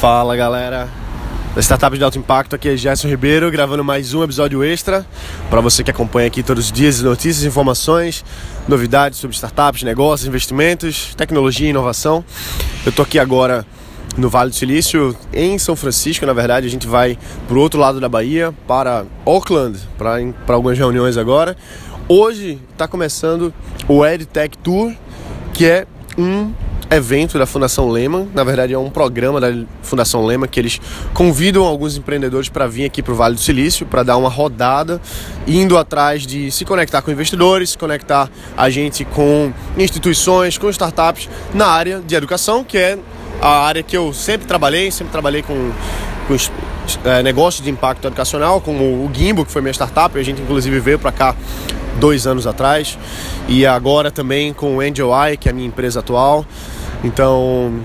Fala galera da Startup de Alto Impacto, aqui é Gerson Ribeiro gravando mais um episódio extra para você que acompanha aqui todos os dias notícias, informações, novidades sobre startups, negócios, investimentos, tecnologia e inovação. Eu tô aqui agora no Vale do Silício, em São Francisco, na verdade, a gente vai para o outro lado da Bahia, para Auckland, para algumas reuniões agora. Hoje está começando o EdTech Tour, que é um evento da Fundação Lehman. Na verdade, é um programa da Fundação Lehman que eles convidam alguns empreendedores para vir aqui para o Vale do Silício para dar uma rodada, indo atrás de se conectar com investidores, se conectar a gente com instituições, com startups na área de educação, que é a área que eu sempre trabalhei, sempre trabalhei com, com é, negócios de impacto educacional, como o Gimbo, que foi minha startup, a gente inclusive veio para cá dois anos atrás, e agora também com o Angel Eye, que é a minha empresa atual. Então,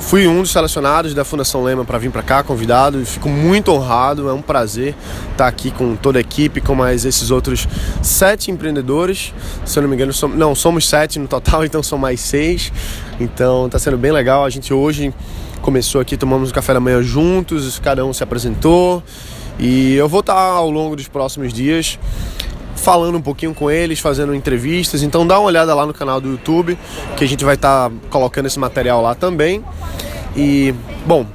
fui um dos selecionados da Fundação Lema para vir para cá, convidado, e fico muito honrado, é um prazer estar aqui com toda a equipe, com mais esses outros sete empreendedores. Se eu não me engano, somos, não, somos sete no total, então são mais seis. Então, está sendo bem legal. A gente hoje começou aqui, tomamos um café da manhã juntos, cada um se apresentou. E eu vou estar ao longo dos próximos dias falando um pouquinho com eles, fazendo entrevistas. Então dá uma olhada lá no canal do YouTube, que a gente vai estar tá colocando esse material lá também. E, bom,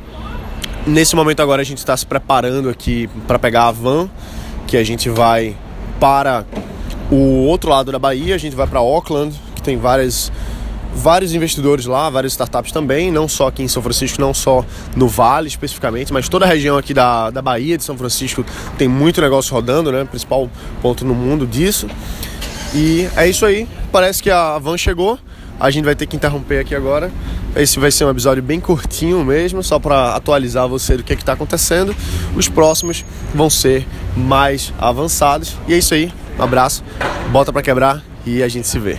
nesse momento agora a gente está se preparando aqui para pegar a van, que a gente vai para o outro lado da Bahia, a gente vai para Auckland, que tem várias vários investidores lá, várias startups também, não só aqui em São Francisco, não só no Vale especificamente, mas toda a região aqui da, da Bahia de São Francisco tem muito negócio rodando, né? Principal ponto no mundo disso. E é isso aí. Parece que a van chegou. A gente vai ter que interromper aqui agora. Esse vai ser um episódio bem curtinho mesmo, só para atualizar você do que é está acontecendo. Os próximos vão ser mais avançados. E é isso aí. Um abraço, bota para quebrar e a gente se vê.